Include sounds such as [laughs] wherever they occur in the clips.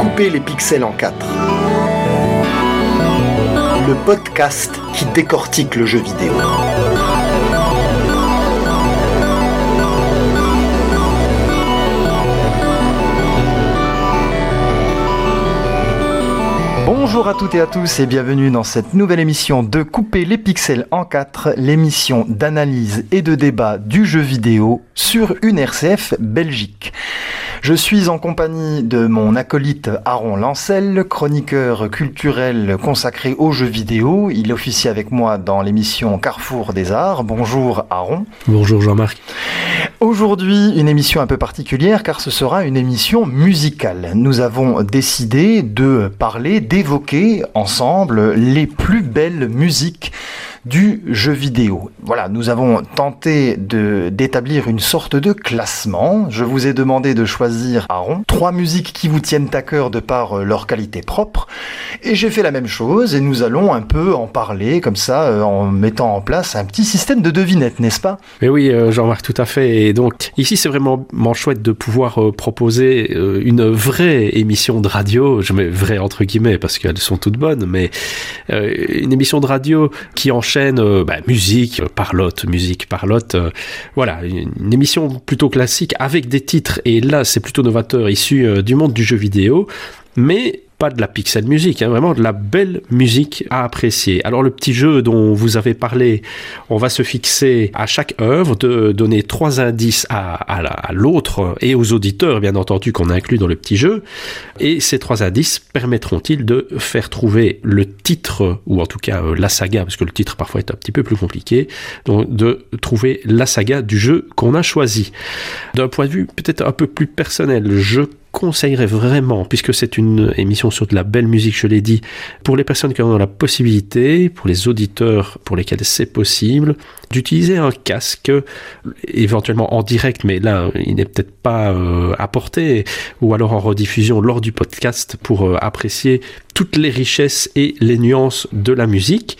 Couper les pixels en quatre. Le podcast qui décortique le jeu vidéo. Bonjour à toutes et à tous et bienvenue dans cette nouvelle émission de Couper les pixels en 4, l'émission d'analyse et de débat du jeu vidéo sur une RCF Belgique. Je suis en compagnie de mon acolyte Aaron Lancel, chroniqueur culturel consacré aux jeux vidéo. Il officie avec moi dans l'émission Carrefour des Arts. Bonjour Aaron. Bonjour Jean-Marc. Aujourd'hui, une émission un peu particulière car ce sera une émission musicale. Nous avons décidé de parler, d'évoquer ensemble les plus belles musiques du jeu vidéo. Voilà, nous avons tenté d'établir une sorte de classement. Je vous ai demandé de choisir, Aaron, trois musiques qui vous tiennent à cœur de par euh, leur qualité propre. Et j'ai fait la même chose et nous allons un peu en parler comme ça euh, en mettant en place un petit système de devinette, n'est-ce pas? Mais oui, euh, Jean-Marc, tout à fait. Et donc ici, c'est vraiment chouette de pouvoir proposer une vraie émission de radio. Je mets vrai entre guillemets parce qu'elles sont toutes bonnes, mais une émission de radio qui en euh, bah, musique, parlotte, musique, parlotte. Euh, voilà, une, émission plutôt classique avec des titres, et là c'est plutôt novateur, issu euh, du monde du jeu vidéo, mais pas de la pixel musique, hein, vraiment de la belle musique à apprécier. Alors le petit jeu dont vous avez parlé, on va se fixer à chaque œuvre de donner trois indices à, à l'autre et aux auditeurs, bien entendu, qu'on inclut dans le petit jeu. Et ces trois indices permettront-ils de faire trouver le titre, ou en tout cas euh, la saga, parce que le titre parfois est un petit peu plus compliqué, donc de trouver la saga du jeu qu'on a choisi. D'un point de vue peut-être un peu plus personnel, je conseillerais vraiment, puisque c'est une émission sur de la belle musique, je l'ai dit, pour les personnes qui ont la possibilité, pour les auditeurs pour lesquels c'est possible, d'utiliser un casque, éventuellement en direct, mais là, il n'est peut-être pas euh, apporté, ou alors en rediffusion lors du podcast pour euh, apprécier toutes les richesses et les nuances de la musique.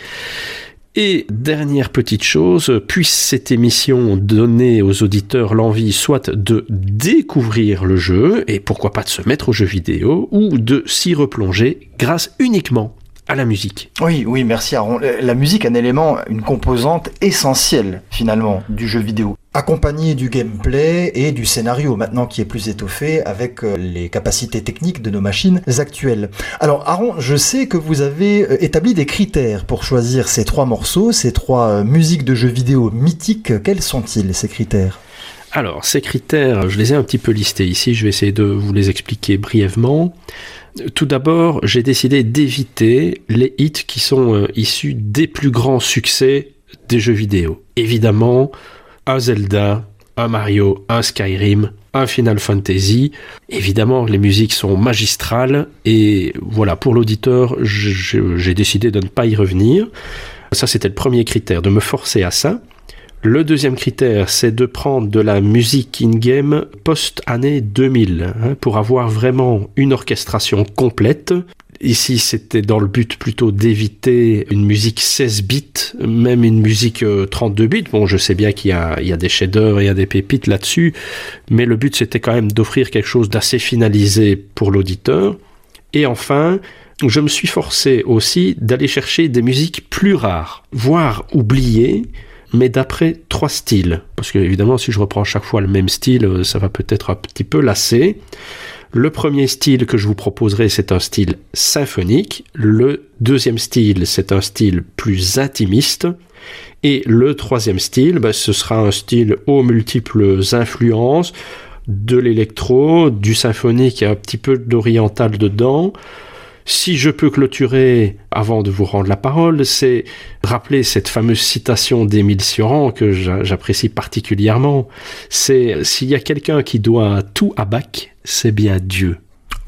Et dernière petite chose, puisse cette émission donner aux auditeurs l'envie soit de découvrir le jeu, et pourquoi pas de se mettre au jeu vidéo, ou de s'y replonger grâce uniquement à la musique. Oui, oui, merci Aaron. La musique un élément, une composante essentielle finalement du jeu vidéo. Accompagné du gameplay et du scénario maintenant qui est plus étoffé avec euh, les capacités techniques de nos machines actuelles. Alors Aaron, je sais que vous avez euh, établi des critères pour choisir ces trois morceaux, ces trois euh, musiques de jeux vidéo mythiques. Quels sont-ils ces critères? Alors, ces critères, je les ai un petit peu listés ici, je vais essayer de vous les expliquer brièvement. Tout d'abord, j'ai décidé d'éviter les hits qui sont issus des plus grands succès des jeux vidéo. Évidemment, un Zelda, un Mario, un Skyrim, un Final Fantasy. Évidemment, les musiques sont magistrales et voilà, pour l'auditeur, j'ai décidé de ne pas y revenir. Ça, c'était le premier critère, de me forcer à ça. Le deuxième critère, c'est de prendre de la musique in-game post-année 2000 hein, pour avoir vraiment une orchestration complète. Ici, c'était dans le but plutôt d'éviter une musique 16 bits, même une musique 32 euh, bits. Bon, je sais bien qu'il y a, des shaders et il y a des pépites là-dessus, mais le but, c'était quand même d'offrir quelque chose d'assez finalisé pour l'auditeur. Et enfin, je me suis forcé aussi d'aller chercher des musiques plus rares, voire oubliées, mais d'après trois styles. Parce que évidemment, si je reprends chaque fois le même style, euh, ça va peut-être un petit peu lasser. Le premier style que je vous proposerai, c'est un style symphonique. Le deuxième style, c'est un style plus intimiste. Et le troisième style, ben, ce sera un style aux multiples influences, de l'électro, du symphonique et un petit peu d'oriental dedans, si je peux clôturer avant de vous rendre la parole, c'est rappeler cette fameuse citation d'Émile Sioran que j'apprécie particulièrement. C'est s'il y a quelqu'un qui doit tout à Bach, c'est bien Dieu.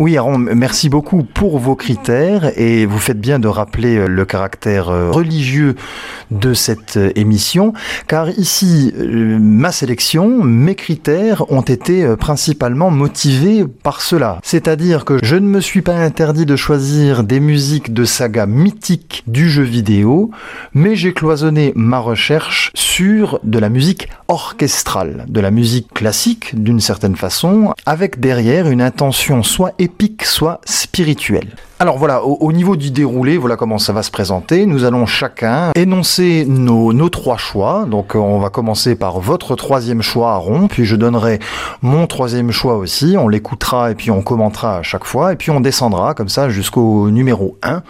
Oui, Aaron, merci beaucoup pour vos critères et vous faites bien de rappeler euh, le caractère euh, religieux de cette euh, émission, car ici, ma sélection, mes critères ont été principalement motivés par cela. C'est-à-dire que je ne me suis pas interdit de choisir des musiques de saga mythiques du jeu vidéo, mais j'ai cloisonné ma recherche sur de la musique orchestrale, de la musique classique d'une certaine façon, avec derrière une intention soit épique soit spirituel. Alors voilà, au, niveau du déroulé, voilà comment ça va se présenter. Nous allons chacun énoncer nos, nos trois choix. Donc on va commencer par votre troisième choix rond, puis je donnerai mon troisième choix aussi. On l'écoutera et puis on commentera à chaque fois, et puis on descendra comme ça jusqu'au numéro 1.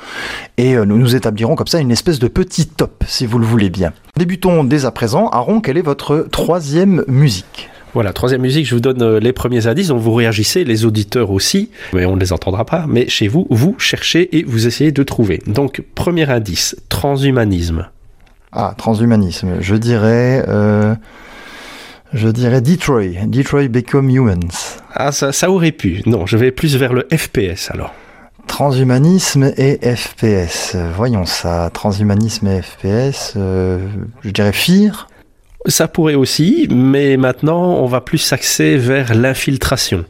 Et euh, nous nous établirons comme ça une espèce de petit top, si vous le voulez bien. Débutons dès à présent. Aaron, quelle est votre troisième musique? Voilà, troisième musique, je vous donne euh, les premiers indices, donc vous réagissez, les auditeurs aussi, mais on ne les entendra pas, mais chez vous, vous cherchez et vous essayez de trouver. Donc, premier indice, transhumanisme. Ah, transhumanisme, je dirais... Euh, je dirais Detroit, Detroit Become Humans. Ah, ça, ça aurait pu. Non, je vais plus vers le FPS alors. Transhumanisme et FPS. Voyons ça. Transhumanisme et FPS. Euh, je dirais Fear. Ça pourrait aussi, mais maintenant on va plus s'axer vers l'infiltration.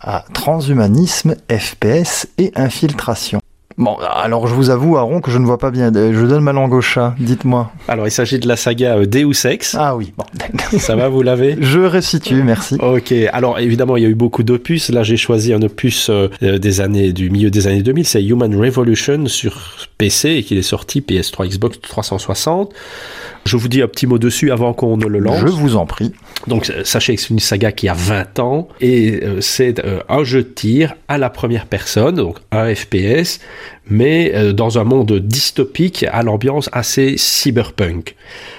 Ah, transhumanisme, FPS et infiltration. Bon, alors je vous avoue, Aaron, que je ne vois pas bien. Je donne ma langue au chat, dites-moi. Alors il s'agit de la saga euh, Deus Ex. Ah oui, bon. Ça va, vous l'avez? Je resitue, merci. Ok, alors évidemment, il y a eu beaucoup d'opus. Là, j'ai choisi un opus euh, euh, des années, du milieu des années 2000. C'est Human Revolution sur PC et qu'il est sorti PS3, Xbox 360. Je vous dis un petit mot dessus avant qu'on ne le lance. Je vous en prie. Donc sachez que c'est une saga qui a 20 ans et c'est un jeu de tir à la première personne, donc un FPS, mais euh, dans un monde dystopique à l'ambiance assez cyberpunk.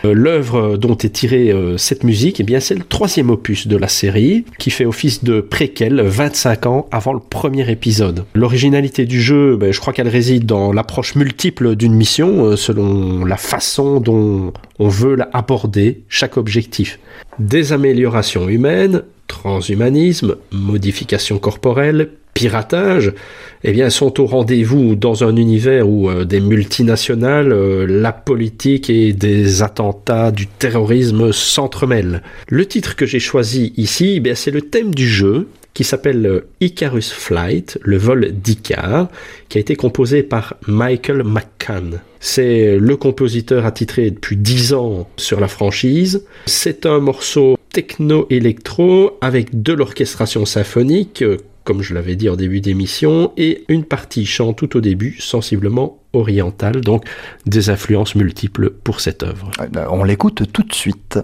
Euh, l'œuvre dont est tirée euh, cette musique, eh bien, c'est le troisième opus de la série, qui fait office de préquel 25 ans avant le premier épisode. L'originalité du jeu, ben, je crois qu'elle réside dans l'approche multiple d'une mission, selon la façon dont on veut aborder chaque objectif. Des améliorations humaines, transhumanisme, modification corporelle, piratage, eh bien, sont au rendez-vous dans un univers où euh, des multinationales, euh, la politique et des attentats du terrorisme s'entremêlent. Le titre que j'ai choisi ici, eh c'est le thème du jeu qui s'appelle euh, Icarus Flight, le vol d'Icar, qui a été composé par Michael McCann. C'est le compositeur attitré depuis 10 ans sur la franchise. C'est un morceau techno-électro avec de l'orchestration symphonique comme je l'avais dit en début d'émission, et une partie chant tout au début, sensiblement orientale, donc des influences multiples pour cette œuvre. Eh ben, on l'écoute tout de suite.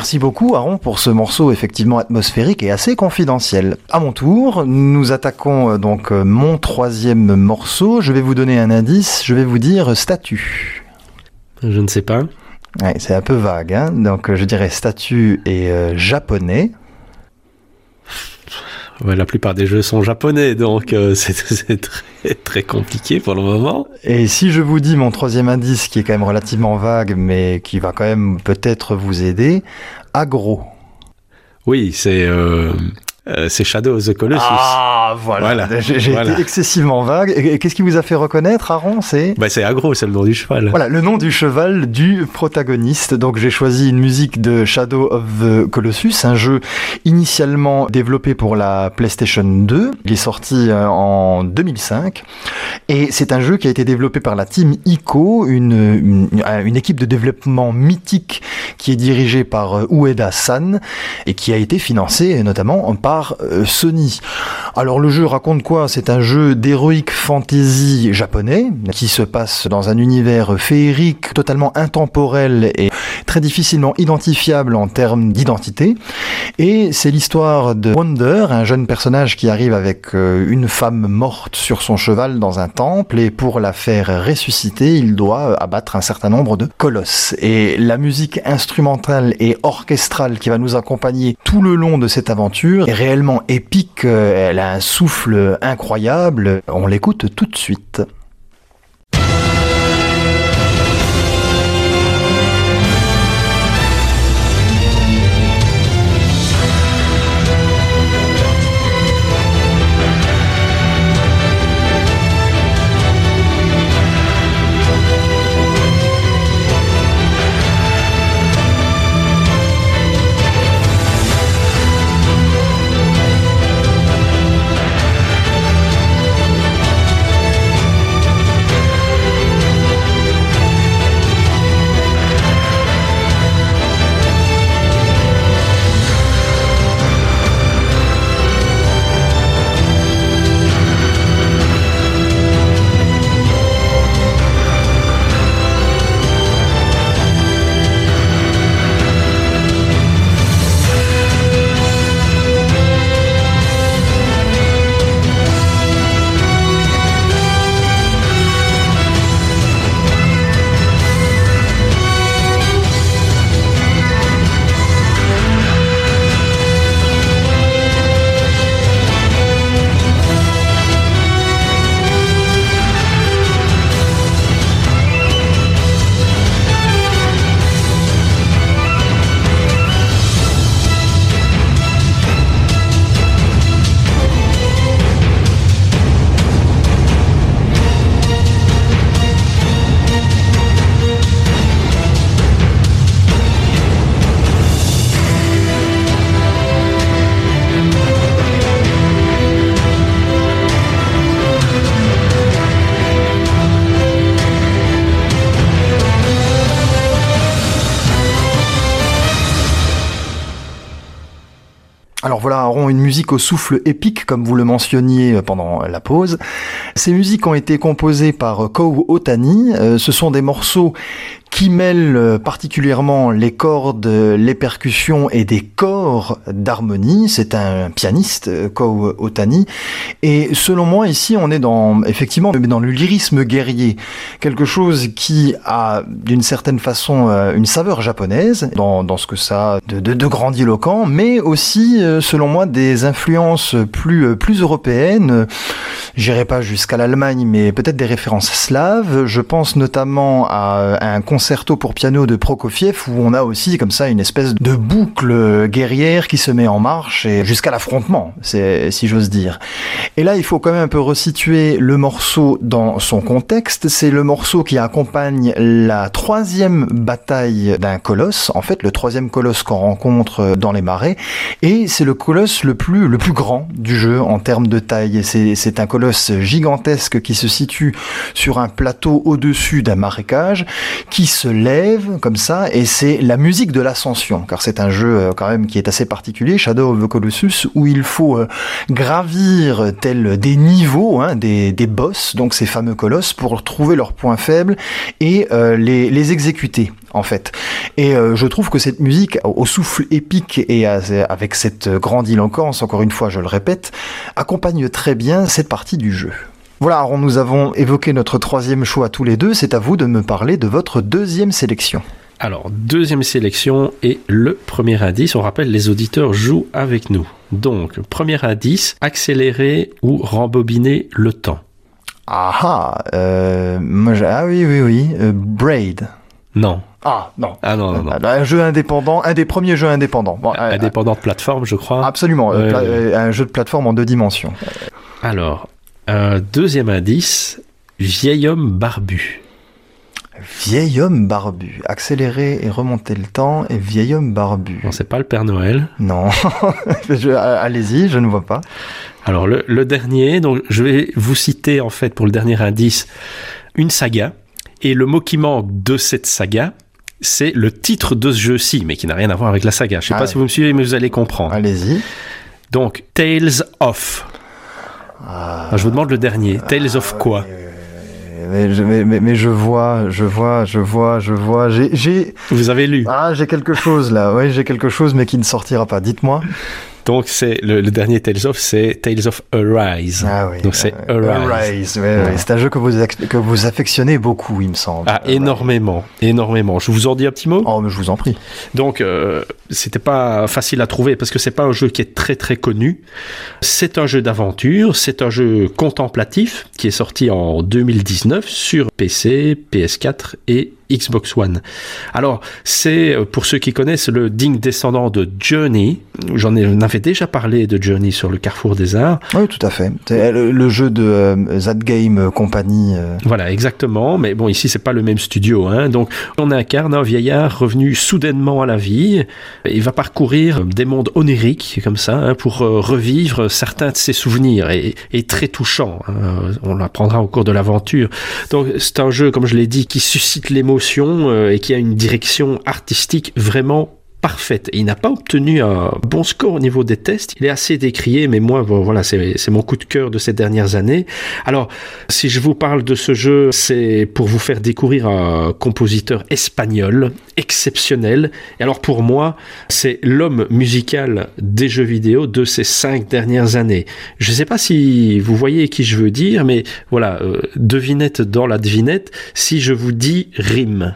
Merci beaucoup Aaron pour ce morceau effectivement atmosphérique et assez confidentiel. À mon tour, nous attaquons euh, donc euh, mon troisième morceau. Je vais vous donner un indice, je vais vous dire statue. Je ne sais pas. Ouais, c'est un peu vague, hein donc je dirais statue et japonais la plupart des jeux sont japonais, donc euh, [laughs] c'est très, très compliqué pour le moment. Et si je vous dis mon troisième indice, qui est quand même relativement vague, mais qui va quand même peut-être vous aider, agro. Oui, c'est euh, euh, c'est Shadow of the Colossus. Ah, voilà. J'ai été excessivement vague. Et, qu'est-ce qui vous a fait reconnaître, Aaron? C'est bah, C'est Agro, c'est le nom du cheval. Voilà, le nom du cheval du protagoniste. Donc j'ai choisi une musique de Shadow of the Colossus, un jeu initialement développé pour la PlayStation 2. Il est sorti euh, en 2005. Et c'est un jeu qui a été développé par la team ICO, une, une, équipe de développement mythique qui est dirigée par euh, Ueda San et qui a été financée notamment par euh, Sony. Alors le jeu raconte quoi? C'est un jeu d'heroic fantasy japonais qui se passe dans un univers féerique totalement intemporel et très difficilement identifiable en termes d'identité. Et c'est l'histoire de Wonder, un jeune personnage qui arrive avec euh, une femme morte sur son cheval dans un temple et pour la faire ressusciter, il doit abattre un certain nombre de colosses. Et la musique instrumentale et orchestrale qui va nous accompagner tout le long de cette aventure est réellement épique, elle a un souffle incroyable, on l'écoute tout de suite. Au souffle épique, comme vous le mentionniez pendant la pause. Ces musiques ont été composées par Kou Otani. Euh, ce sont des morceaux qui mêle euh, particulièrement les cordes, les percussions et des corps d'harmonie. C'est un pianiste, euh, Kou Otani. Et selon moi, ici, on est dans, effectivement, dans le lyrisme guerrier. Quelque chose qui a, d'une certaine façon, euh, une saveur japonaise, dans, ce que ça de grandiloquent, mais aussi, selon moi, des influences plus, plus européennes. J'irai pas jusqu'à l'Allemagne, mais peut-être des références slaves. Je pense notamment à, à un concerto pour piano de Prokofiev où on a aussi comme ça une espèce de boucle guerrière qui se met en marche et jusqu'à l'affrontement, si j'ose dire. Et là, il faut quand même un peu resituer le morceau dans son contexte. C'est le morceau qui accompagne la troisième bataille d'un colosse, en fait le troisième colosse qu'on rencontre dans les marais, et c'est le colosse le plus le plus grand du jeu en termes de taille. C'est un colosse gigantesque qui se situe sur un plateau au-dessus d'un marécage, qui se lève comme ça, et c'est la musique de l'ascension, car c'est un jeu euh, quand même qui est assez particulier, Shadow of the Colossus, où il faut euh, gravir tel des niveaux, hein, des, des boss, donc ces fameux colosses, pour trouver leurs points faibles et euh, les, les exécuter en fait. Et je trouve que cette musique, au souffle épique et avec cette grandiloquence, encore une fois, je le répète, accompagne très bien cette partie du jeu. Voilà, alors nous avons évoqué notre troisième choix tous les deux. C'est à vous de me parler de votre deuxième sélection. Alors, deuxième sélection et le premier indice. On rappelle, les auditeurs jouent avec nous. Donc, premier indice, accélérer ou rembobiner le temps. Ah ah, euh, ah oui, oui, oui, euh, Braid. Non. Ah non. Ah non, non, non. Un jeu indépendant, un des premiers jeux indépendants. Bon, indépendant de plateforme, je crois. Absolument, un jeu de plateforme en deux dimensions. Alors, un deuxième indice, vieil homme barbu. Vieil homme barbu. Accélérer et remonter le temps et vieil homme barbu. Non, c'est pas le Père Noël. Non. [laughs] Allez-y, je ne vois pas. Alors, le, le, dernier, donc je vais vous citer en fait pour le dernier indice une saga. Et le mot qui manque de cette saga, c'est le titre de ce jeu-ci, mais qui n'a rien à voir avec la saga. Je ne sais pas ah. si vous me suivez, mais vous allez comprendre. Allez-y. Donc, Tales of. Ah. je vous demande le dernier. Tales of quoi? Mais je, mais, mais, je vois, je vois, je vois, je vois. J'ai. Vous avez lu Ah, j'ai quelque chose là. Oui, j'ai quelque chose, mais qui ne sortira pas. Dites-moi. Donc c'est le, dernier Tales of, c'est Tales of Arise. Ah oui. Donc c'est Arise. Arise C'est un jeu que vous que vous affectionnez beaucoup, il me semble. Ah énormément, énormément. Je vous en dis un petit mot? Oh, mais je vous en prie. Donc euh, c'était pas facile à trouver parce que c'est pas un jeu qui est très très connu. C'est un jeu d'aventure, c'est un jeu contemplatif qui est sorti en 2019 sur PC, PS4 et Xbox One. Alors, c'est, euh, pour ceux qui connaissent, le digne descendant de Journey. J'en avais déjà parlé de Journey sur le Carrefour des Arts. Oui, tout à fait. C'est le, jeu de euh, That Game Company. Euh. Voilà, exactement. Mais bon, ici, c'est pas le même studio. Hein. Donc, on incarne un vieillard revenu soudainement à la vie. Il va parcourir des mondes oniriques, comme ça, hein, pour revivre certains de ses souvenirs, et, et très touchants. Hein. On l'apprendra au cours de l'aventure. Donc, c'est un jeu, comme je l'ai dit, qui suscite l'émotion euh, et qui a une direction artistique vraiment parfaite. Il n'a pas obtenu un bon score au niveau des tests. Il est assez décrié, mais moi, voilà, c'est mon coup de cœur de ces dernières années. Alors, si je vous parle de ce jeu, c'est pour vous faire découvrir un compositeur espagnol exceptionnel. Et alors, pour moi, c'est l'homme musical des jeux vidéo de ces cinq dernières années. Je ne sais pas si vous voyez qui je veux dire, mais voilà, euh, devinette dans la devinette, si je vous dis rime.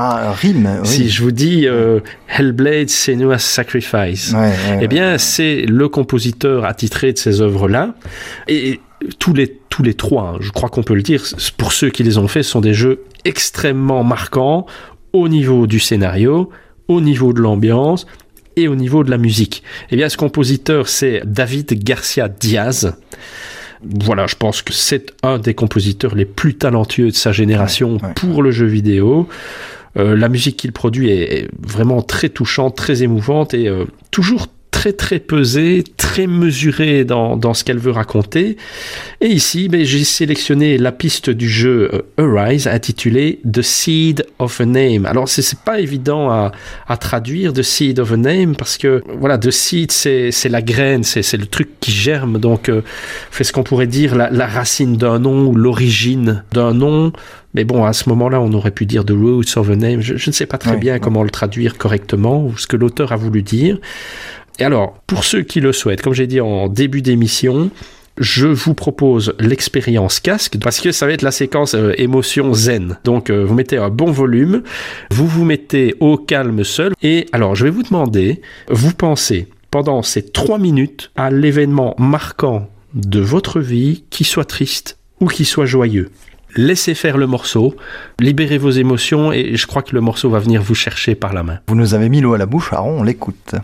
Ah, rime. Oui. Si je vous dis euh, Hellblade Senua's Sacrifice, eh bien, c'est le compositeur attitré de ces œuvres-là. Et tous les, tous les trois, hein, je crois qu'on peut le dire, pour ceux qui les ont faits, sont des jeux extrêmement marquants au niveau du scénario, au niveau de l'ambiance et au niveau de la musique. Eh bien, ce compositeur, c'est David Garcia Diaz. Voilà, je pense que c'est un des compositeurs les plus talentueux de sa génération pour le jeu vidéo. Euh, la musique qu'il produit est, vraiment très touchante, très émouvante et euh, toujours très très pesée, très mesurée dans, dans ce qu'elle veut raconter. Et ici, ben, j'ai sélectionné la piste du jeu euh, Arise intitulée The Seed of a Name. Alors c'est pas évident à, à, traduire The Seed of a Name parce que voilà, The Seed c'est la graine, c'est le truc qui germe. Donc euh, fait ce qu'on pourrait dire la, la racine d'un nom ou l'origine d'un nom. Mais bon, à ce moment-là, on aurait pu dire The Roots of a Name. Je, ne sais pas très bien comment le traduire correctement ou ce que l'auteur a voulu dire. Et alors, pour ceux qui le souhaitent, comme j'ai dit en début d'émission, je vous propose l'expérience casque parce que ça va être la séquence euh, émotion zen. Donc euh, vous mettez un bon volume, vous vous mettez au calme seul et alors je vais vous demander, vous pensez pendant ces trois minutes à l'événement marquant de votre vie, qui soit triste ou qui soit joyeux. Laissez faire le morceau, libérez vos émotions et je crois que le morceau va venir vous chercher par la main. Vous nous avez mis l'eau à la bouche, Aaron, on l'écoute.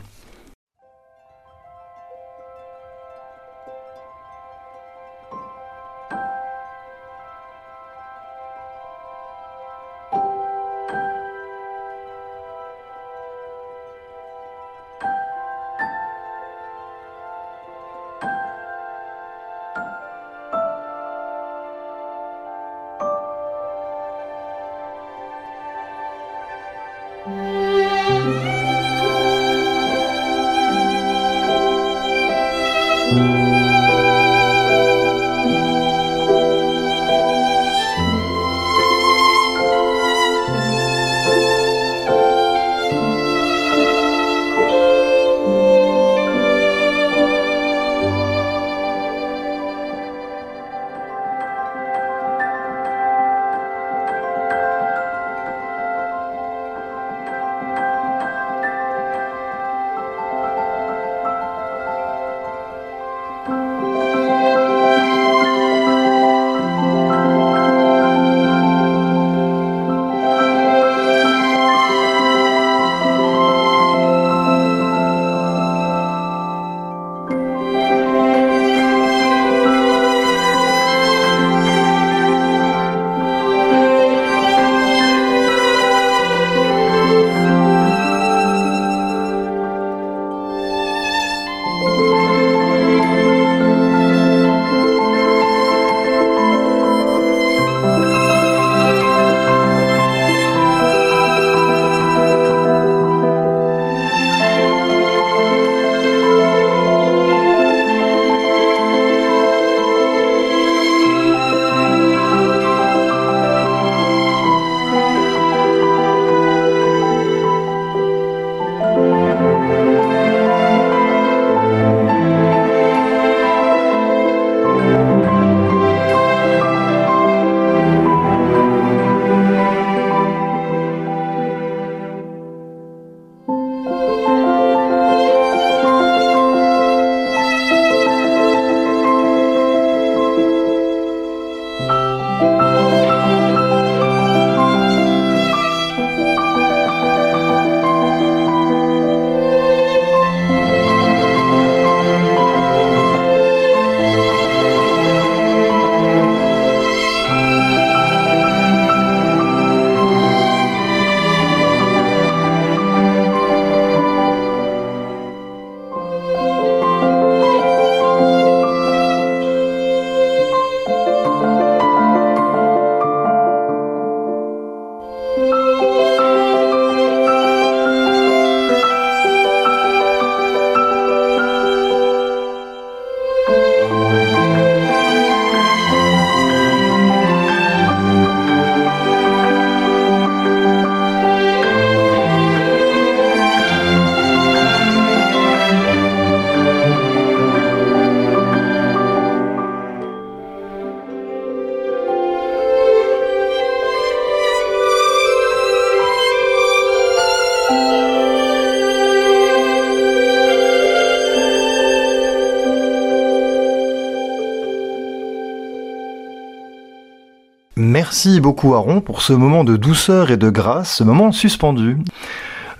Merci beaucoup Aaron pour ce moment de douceur et de grâce, ce moment suspendu.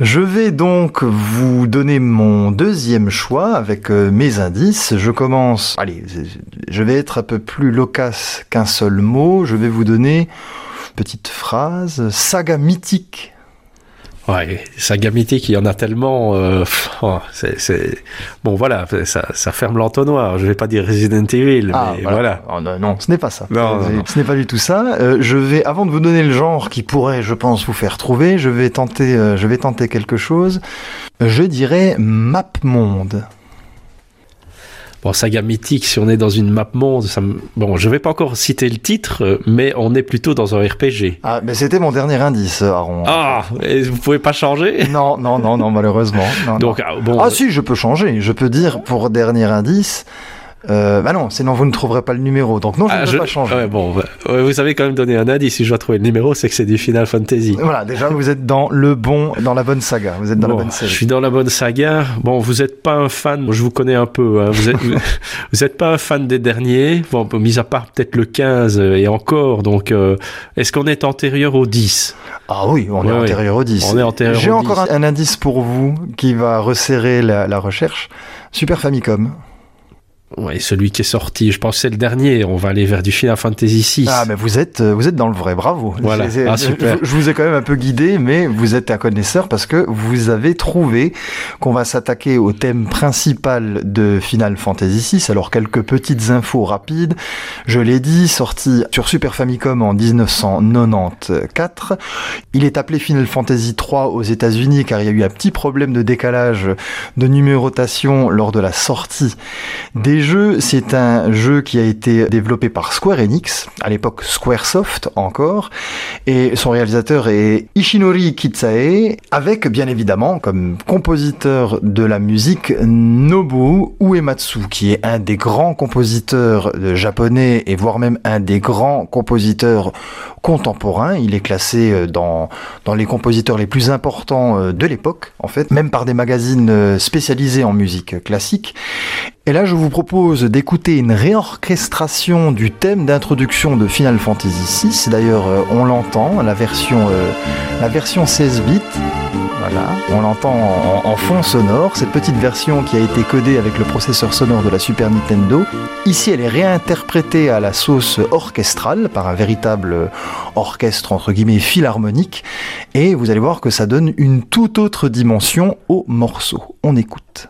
Je vais donc vous donner mon deuxième choix avec euh, mes indices. Je commence, allez, je vais être un peu plus loquace qu'un seul mot. Je vais vous donner petite phrase, saga mythique Ouais, saga mythique, il y en a tellement. Euh, oh, c'est, Bon, voilà, ça, ça ferme l'entonnoir. Je vais pas dire Resident Evil, ah, mais voilà. Oh, non, ce n'est pas ça. Non, ce n'est pas du tout ça. Euh, je vais, avant de vous donner le genre qui pourrait, je pense, vous faire trouver, je vais tenter, euh, je vais tenter quelque chose. Je dirais Map Monde. Bon, saga mythique, si on est dans une map monde, ça bon, je vais pas encore citer le titre, mais on est plutôt dans un RPG. Ah, mais c'était mon dernier indice, Aaron. Ah, et vous pouvez pas changer? Non, non, non, non, malheureusement. Donc, Ah, bon, ah si, je peux changer. Je peux dire pour dernier indice. Euh, bah non, sinon vous ne trouverez pas le numéro. Donc non, je ah, ne vais pas changer. Ouais, bon, vous avez quand même donné un indice. Si je dois trouver le numéro, c'est que c'est du Final Fantasy. Voilà, déjà vous êtes dans le bon, dans la bonne saga. Vous êtes dans la bonne série. Je suis dans la bonne saga. Bon, vous n'êtes pas un fan. Je vous connais un peu. Hein. Vous êtes, vous [laughs] êtes pas un fan des derniers. Bon, mis à part peut-être le 15 et encore. Donc, euh, est-ce qu'on est antérieur au 10 Ah oui, on est antérieur au 10. On est antérieur. J'ai encore un, indice pour vous qui va resserrer la, la recherche. Super Famicom. Ouais, celui qui est sorti, je pense que c'est le dernier. On va aller vers du Final Fantasy VI. Ah, mais vous êtes, euh, vous êtes dans le vrai, bravo. Voilà. Ah, super. Je, vous ai quand même un peu guidé, mais vous êtes un connaisseur parce que vous avez trouvé qu'on va s'attaquer au thème principal de Final Fantasy VI. Alors, quelques petites infos rapides. Je l'ai dit, sorti sur Super Famicom en 1994. Il est appelé Final Fantasy III aux États-Unis car il y a eu un petit problème de décalage de numérotation lors de la sortie des jeu, c'est un jeu qui a été développé par Square Enix, à l'époque Squaresoft encore, et son réalisateur est Ishinori Kitsae, avec bien évidemment comme compositeur de la musique Nobuo Uematsu, qui est un des grands compositeurs japonais et voire même un des grands compositeurs contemporains. Il est classé euh, dans, dans les compositeurs les plus importants euh, de l'époque, en fait, même par des magazines euh, spécialisés en musique classique. Et là, je vous propose d'écouter une réorchestration du thème d'introduction de Final Fantasy VI. D'ailleurs, euh, on l'entend, la version, euh, la version 16 bits. Voilà, on l'entend en, fond sonore, cette petite version qui a été codée avec le processeur sonore de la Super Nintendo. Ici, elle est réinterprétée à la sauce orchestrale par un véritable orchestre entre guillemets philharmonique. Et vous allez voir que ça donne une toute autre dimension au morceau. On écoute.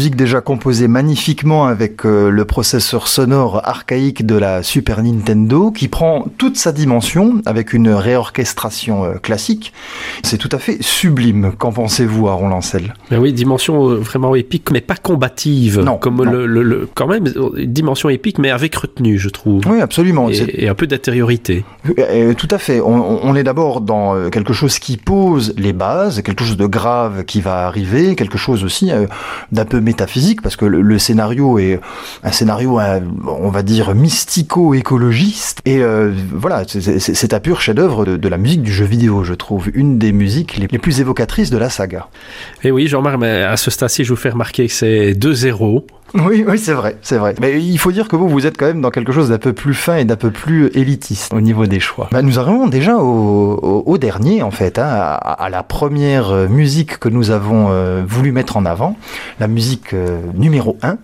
Musique déjà composée magnifiquement avec euh, le processeur sonore archaïque de la Super Nintendo qui prend toute sa dimension avec une réorchestration euh, classique. C'est tout à fait sublime. Qu'en pensez-vous, Aaron Lancel? Ben oui, dimension euh, vraiment épique, mais pas combative. Non, comme non. Le, le- le- quand même, dimension épique, mais avec retenue, je trouve. Oui, absolument. Et, et un peu d'intériorité. Tout à fait. On, on- est d'abord dans quelque chose qui pose les bases, quelque chose de grave qui va arriver, quelque chose aussi d'un peu métaphysique, parce que le, le scénario est un scénario, on va dire, mystico-écologiste. Et euh, voilà, c'est- un pur chef-d'œuvre de, de la musique du jeu vidéo, je trouve. Une des musiques les, les plus évocatrices de la saga. Et oui, Jean-Marc, mais à ce stade-ci, je vous fais remarquer que c'est 2-0. Oui, oui, c'est vrai, c'est vrai. Mais il faut dire que vous, vous êtes quand même dans quelque chose d'un peu plus fin et d'un peu plus élitiste au niveau des choix. Bah, nous arrivons déjà au, au- au dernier, en fait, hein, à, à la première musique que nous avons euh, voulu mettre en avant, la musique euh, numéro 1.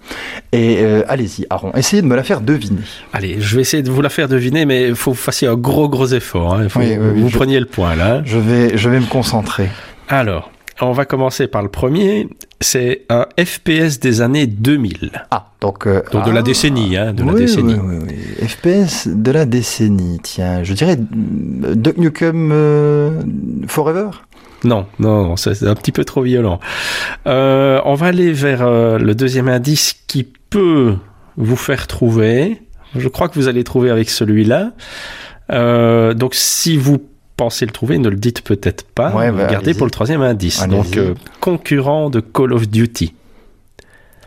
Et euh, allez-y, Aaron, essayez de me la faire deviner. Allez, je vais essayer de vous la faire deviner, mais il faut que vous fassiez un gros, gros effort. hein. Faut Oui, vous je- preniez le point, là. Je vais, je vais me concentrer. Alors, on va commencer par le premier. C'est un FPS des années 2000. Ah, donc... euh, Donc de la ah, décennie, hein, de la oui, décennie. Oui, oui, oui. FPS de la décennie, tiens, je dirais Duck Nukem euh, Forever? Non, non, c'est un petit peu trop violent. Euh, on va aller vers euh, le deuxième indice qui peut vous faire trouver. Je crois que vous allez trouver avec celui-là. Euh, donc si vous pensez le trouver, ne le dites peut-être pas. Ouais, bah, Regardez pour le troisième indice. Allez-y. Donc concurrent de Call of Duty.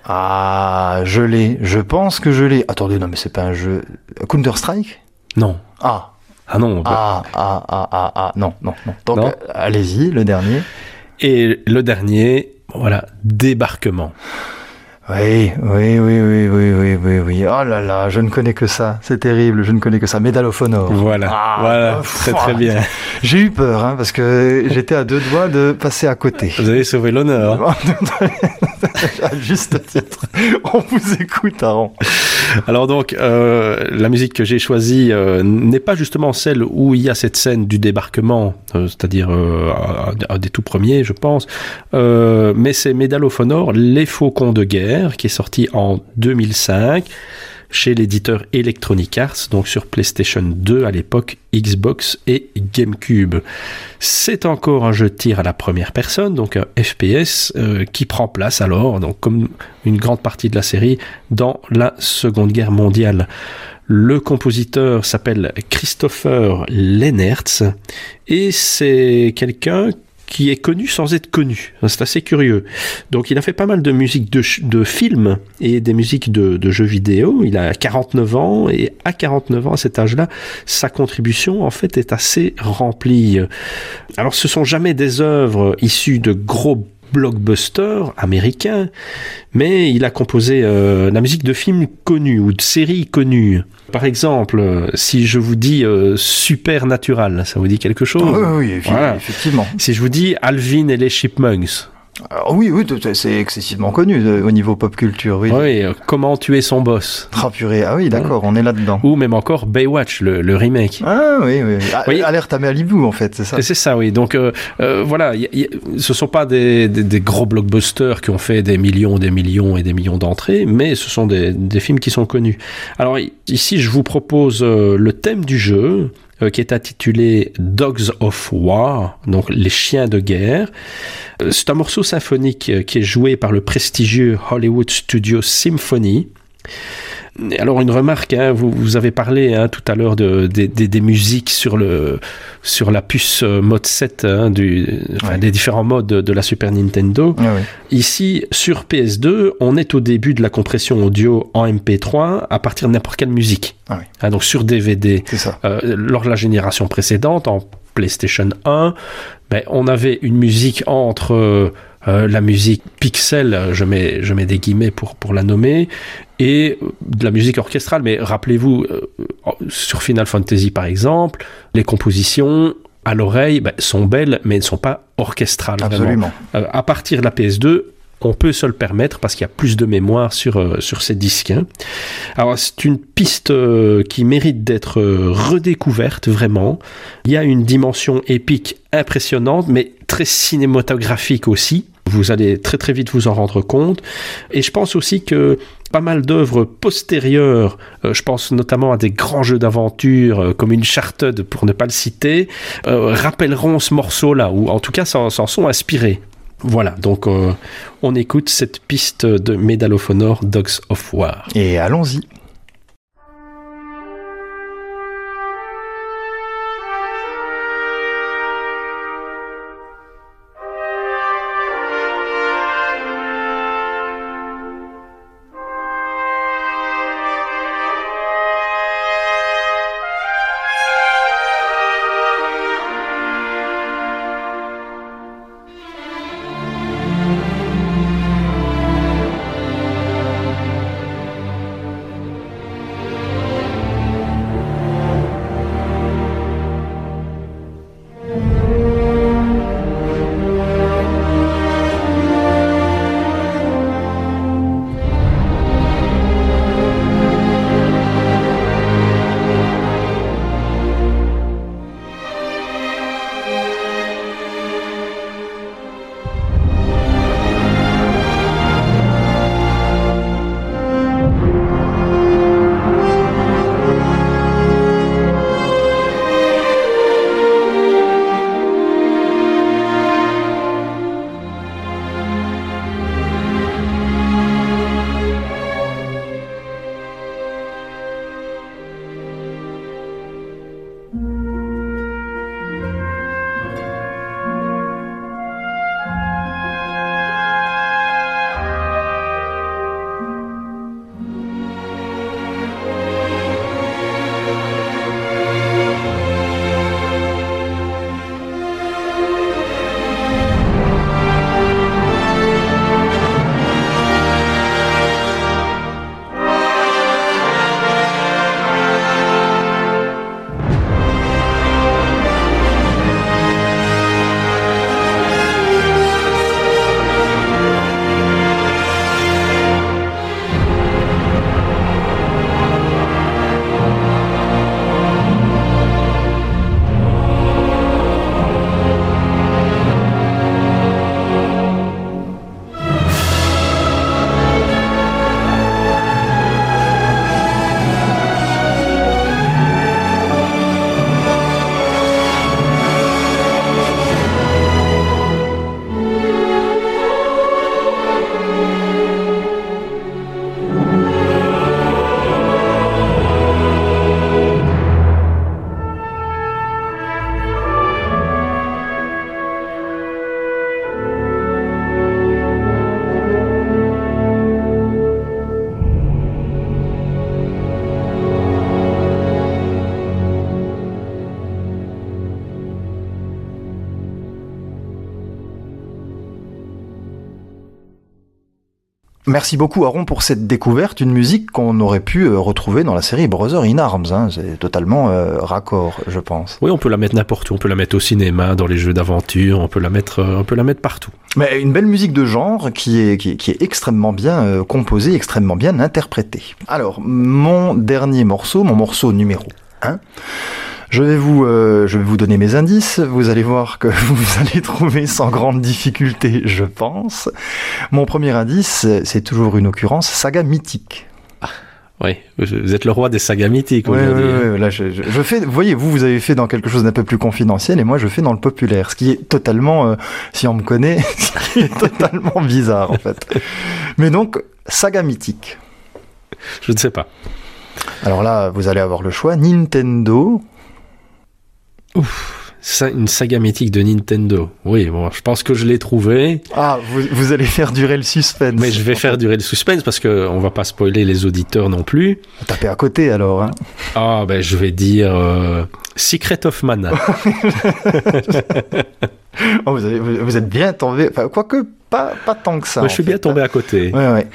Ah, je l'ai. Je pense que je l'ai. Attendez, non, mais c'est pas un jeu. Counter-Strike? Non. Ah, Ah non. ah, ah, ah, ah, ah, non, non, non. Donc, Non. euh, allez-y, le dernier. Et le dernier, voilà, débarquement. Oui, oui, oui, oui, oui, oui, oui, oui. Oh là là, je ne connais que ça. C'est terrible, je ne connais que ça. Medal of Honor. Voilà, Ah, voilà, c'est très [laughs] bien. J'ai eu peur, hein, parce que j'étais à deux doigts de passer à côté. Vous avez sauvé l'honneur. [laughs] à juste titre. On vous écoute, Aaron. Alors donc, euh, la musique que j'ai choisie euh, n'est pas justement celle où il y a cette scène du débarquement, euh, c'est-à-dire un, des tout premiers, je pense, mais c'est Medal of Honor, Les Faucons de guerre, qui est sorti en 2005 chez l'éditeur Electronic Arts, donc sur PlayStation 2 à l'époque, Xbox et GameCube. C'est encore un jeu de tir à la première personne, donc un FPS euh, qui prend place alors, comme une grande partie de la série, dans la Seconde Guerre mondiale. Le compositeur s'appelle Christopher Lennertz et c'est quelqu'un qui est connu sans être connu. C'est assez curieux. Donc il a fait pas mal de musique de, films et des musiques de, de jeux vidéo. Il a 49 ans et à 49 ans, à cet âge-là, sa contribution en fait est assez remplie. Alors ce sont jamais des œuvres issues de gros blockbusters américains, mais il a composé euh, la musique de films connus ou de séries connues. Par exemple, si je vous dis euh, Supernatural, ça vous dit quelque chose? Oui, oui, oui, Voilà. effectivement. Si je vous dis Alvin et les Chipmunks, Alors, oui, oui, c'est excessivement connu euh, au niveau pop culture, oui. oui, euh, comment tuer son boss Ah purée, ah oui, d'accord, on est là-dedans. Ou même encore Baywatch, le, le remake. Ah oui, oui. Ah, Oui. Alerte à Malibu, en fait, c'est ça. C'est ça, oui. Donc euh, voilà, y- y- ce sont pas des, des- des gros blockbusters qui ont fait des millions, des millions et des millions d'entrées, mais ce sont des, des films qui sont connus. Alors ici, je vous propose le thème du jeu euh, qui est intitulé Dogs of War, donc les chiens de guerre. Euh, C'est un morceau symphonique euh, qui est joué par le prestigieux Hollywood Studio Symphony. Alors une remarque, hein, vous, vous avez parlé hein, tout à l'heure de, des- des- des musiques sur, le, sur la puce euh, mode 7 hein, du, enfin, Ouais. des différents modes de, de la Super Nintendo. Ah oui. Ici, sur PS2, on est au début de la compression audio en MP3 à partir de n'importe quelle musique. Ah oui. Hein, donc sur DVD. Euh, lors de la génération précédente, en PlayStation 1, ben, on avait une musique entre euh, euh, la musique pixel, je mets, je mets des guillemets pour, pour la nommer, et de la musique orchestrale. Mais rappelez-vous, euh, sur Final Fantasy par exemple, les compositions à l'oreille ben, sont belles, mais ne sont pas orchestrales. vraiment. Absolument. Euh, à partir de la PS2, on peut se le permettre parce qu'il y a plus de mémoire sur, euh, sur ces disques. hein. Alors c'est une piste euh, qui mérite d'être euh, redécouverte vraiment. Il y a une dimension épique impressionnante, mais très cinématographique aussi. Vous allez très très vite vous en rendre compte. Et je pense aussi que pas mal d'œuvres postérieures, je pense notamment à des grands jeux d'aventure comme une Uncharted pour ne pas le citer, rappelleront ce morceau-là, ou en tout cas s'en sont inspirés. Voilà, donc on écoute cette piste de Medal of Honor Dogs of War. Et allons-y. Merci beaucoup Aaron pour cette découverte, une musique qu'on aurait pu euh, retrouver dans la série Brother in Arms. Hein. C'est totalement euh, raccord, je pense. Oui, on peut la mettre n'importe où. On peut la mettre au cinéma, dans les jeux d'aventure. On peut la mettre, euh, on peut la mettre partout. Mais une belle musique de genre qui est qui, est extrêmement bien composée, extrêmement bien interprétée. Alors mon dernier morceau, mon morceau numéro 1 je vais vous, euh, je vais vous donner mes indices. Vous allez voir que [laughs] vous allez trouver sans grande difficulté, je pense. Mon premier indice, c'est toujours une occurrence, saga mythique. Ah, oui, vous êtes le roi des sagas mythiques. Oui, oui, oui, là, je, je, fais, vous voyez, vous, vous avez fait dans quelque chose d'un peu plus confidentiel et moi, je fais dans le populaire, ce qui est totalement, euh, si on me connaît, [laughs] ce qui est totalement bizarre, en fait. Mais donc, saga mythique. Je ne sais pas. Alors là, vous allez avoir le choix Nintendo, Ouf, une saga mythique de Nintendo. Oui, bon, je pense que je l'ai trouvé. Ah, vous, allez faire durer le suspense. Mais je vais faire durer le suspense parce que on va pas spoiler les auditeurs non plus. Tapez à côté alors. Hein. Ah, ben je vais dire euh, Secret of Mana. [laughs] oh, vous, êtes bien tombé. Enfin, quoique pas, pas tant que ça. je suis bien tombé à côté. Ouais, ouais.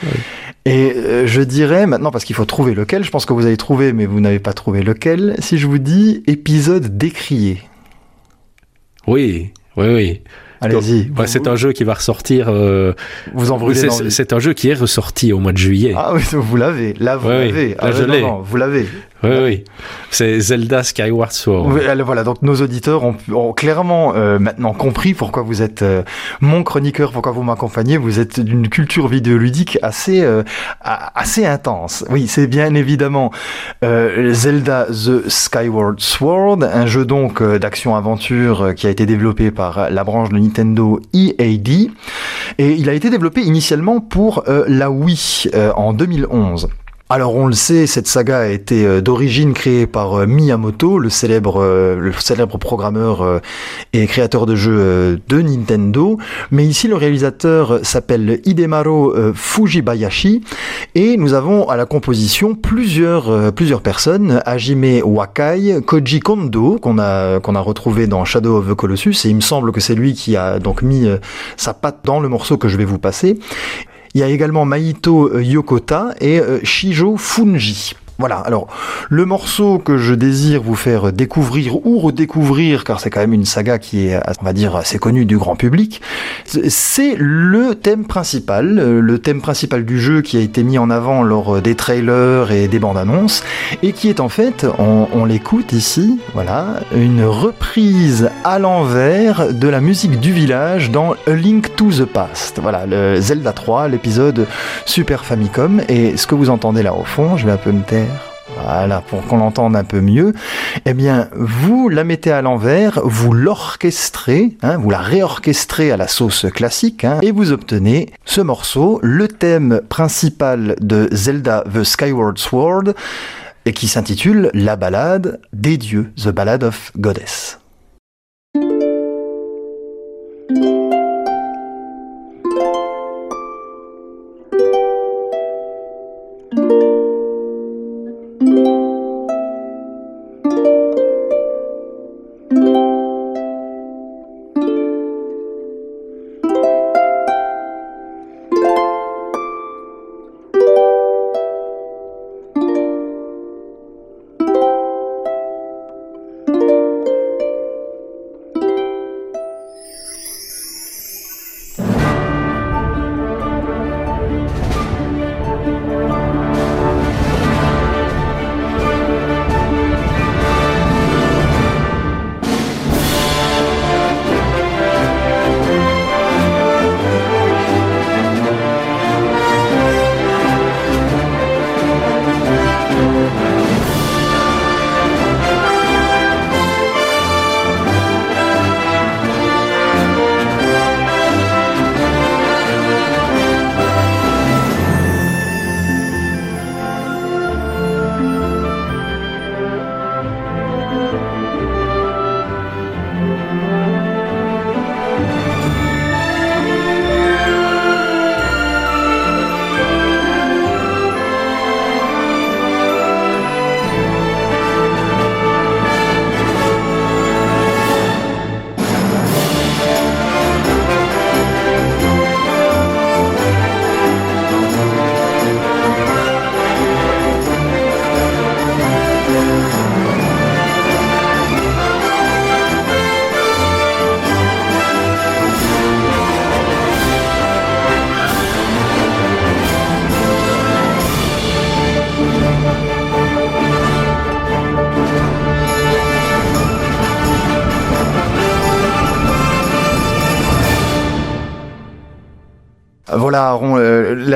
Et euh, je dirais maintenant, parce qu'il faut trouver lequel, je pense que vous avez trouvé, mais vous n'avez pas trouvé lequel, si je vous dis épisode décrié. Oui, oui, oui. Allez-y. c'est un jeu qui va ressortir. Euh, vous en C'est un jeu qui est ressorti au mois de juillet. Ah oui, vous l'avez. Là, vous l'avez. Là, ah, je l'ai. Vous l'avez. Oui, oui. C'est Zelda Skyward Sword. voilà, donc nos auditeurs ont, clairement euh, maintenant compris pourquoi vous êtes euh, mon chroniqueur, pourquoi vous m'accompagnez. Vous êtes d'une culture vidéoludique assez, euh, assez intense. Oui, c'est bien évidemment Zelda The Skyward Sword, un jeu donc d'action-aventure qui a été développé par la branche de Nintendo EAD. Et il a été développé initialement pour la Wii en 2011. Alors on le sait, cette saga a été euh, d'origine créée par euh, Miyamoto, le célèbre, euh, le célèbre programmeur et créateur de jeux de Nintendo. Mais ici le réalisateur s'appelle Hidemaro Fujibayashi et nous avons à la composition plusieurs, plusieurs personnes. Hajime Wakai, Koji Kondo qu'on a, qu'on a retrouvé dans Shadow of the Colossus et il me semble que c'est lui qui a donc mis sa patte dans le morceau que je vais vous passer. Il y a également Maito euh, Yokota et euh, Shijo Funji. Voilà, alors le morceau que je désire vous faire découvrir ou redécouvrir, car c'est quand même une saga qui est, on va dire, assez connue du grand public, c'est le thème principal, le thème principal du jeu qui a été mis en avant lors des trailers et des bandes annonces, et qui est en fait, on, l'écoute ici, voilà, une reprise à l'envers de la musique du village dans A Link to the Past. Voilà, le Zelda 3, l'épisode Super Famicom, et ce que vous entendez là au fond, je vais un peu me taire voilà, pour qu'on l'entende un peu mieux, eh bien, vous la mettez à l'envers, vous l'orchestrez, hein, vous la réorchestrez à la sauce classique, hein, et vous obtenez ce morceau, le thème principal de Zelda The Skyward Sword, et qui s'intitule La balade des dieux, The Ballad of Goddess.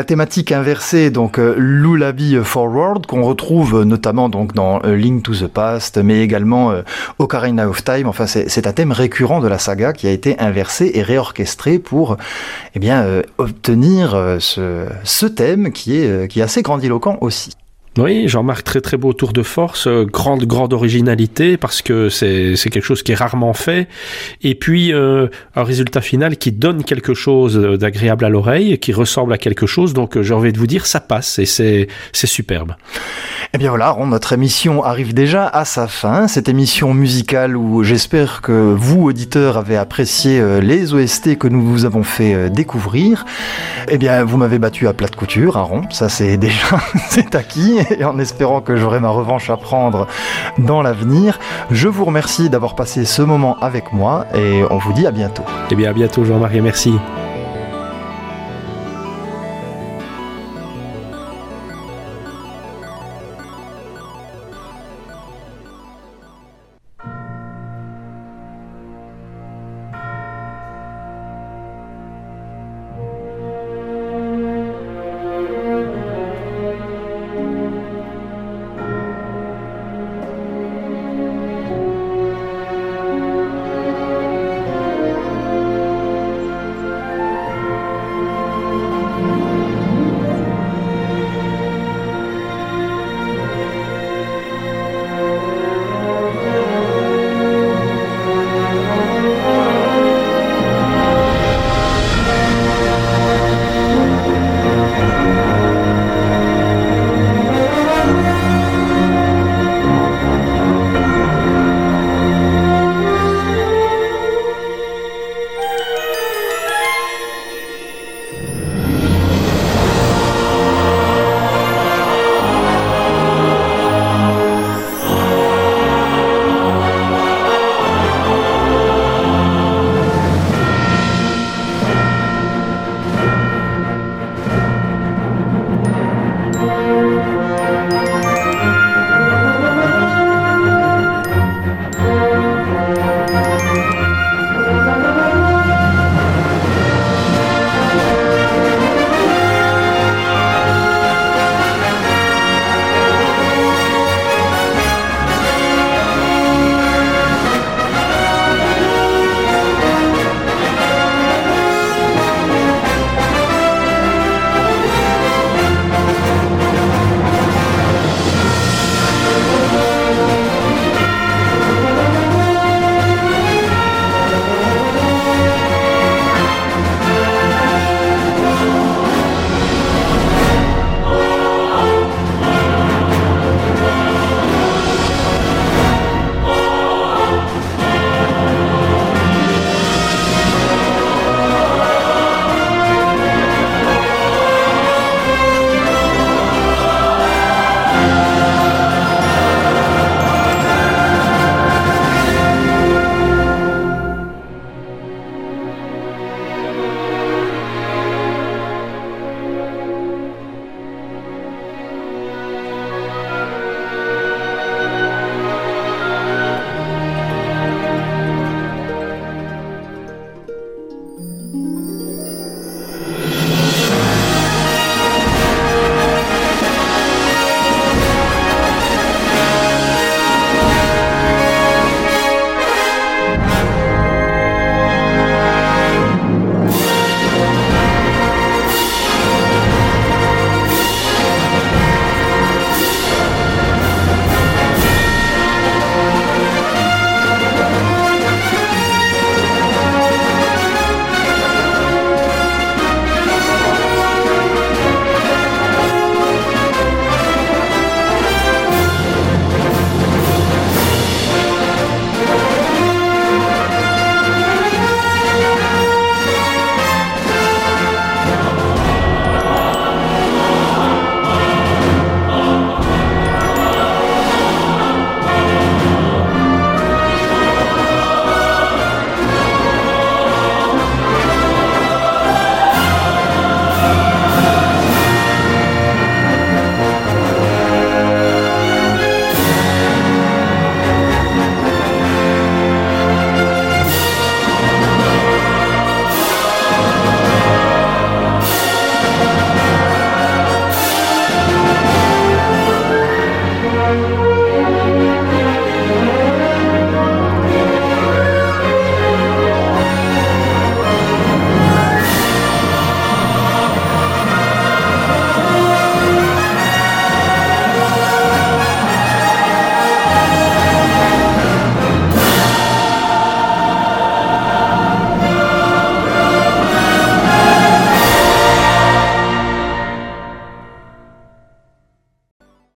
Thématique inversée, donc euh, Lullaby Forward, qu'on retrouve notamment donc dans euh, Link to the Past, mais également Ocarina of Time. Enfin, c'est un thème récurrent de la saga qui a été inversé et réorchestré pour, eh bien, obtenir ce, ce thème qui est, qui est assez grandiloquent aussi. Oui, Jean-Marc, très très beau tour de force, euh, grande grande originalité parce que c'est quelque chose qui est rarement fait. Et puis euh, un résultat final qui donne quelque chose d'agréable à l'oreille, qui ressemble à quelque chose. Donc euh, j'ai envie de vous dire, ça passe et c'est superbe. Eh bien voilà, notre émission arrive déjà à sa fin. Cette émission musicale où j'espère que vous, auditeurs, avez apprécié les OST que nous vous avons fait découvrir. Eh bien, vous m'avez battu à plat de couture, à. Ça c'est déjà, [laughs] c'est acquis [laughs] et en espérant que j'aurai ma revanche à prendre dans l'avenir. Je vous remercie d'avoir passé ce moment avec moi et on vous dit à bientôt. Eh bien à bientôt Jean-Marie, merci.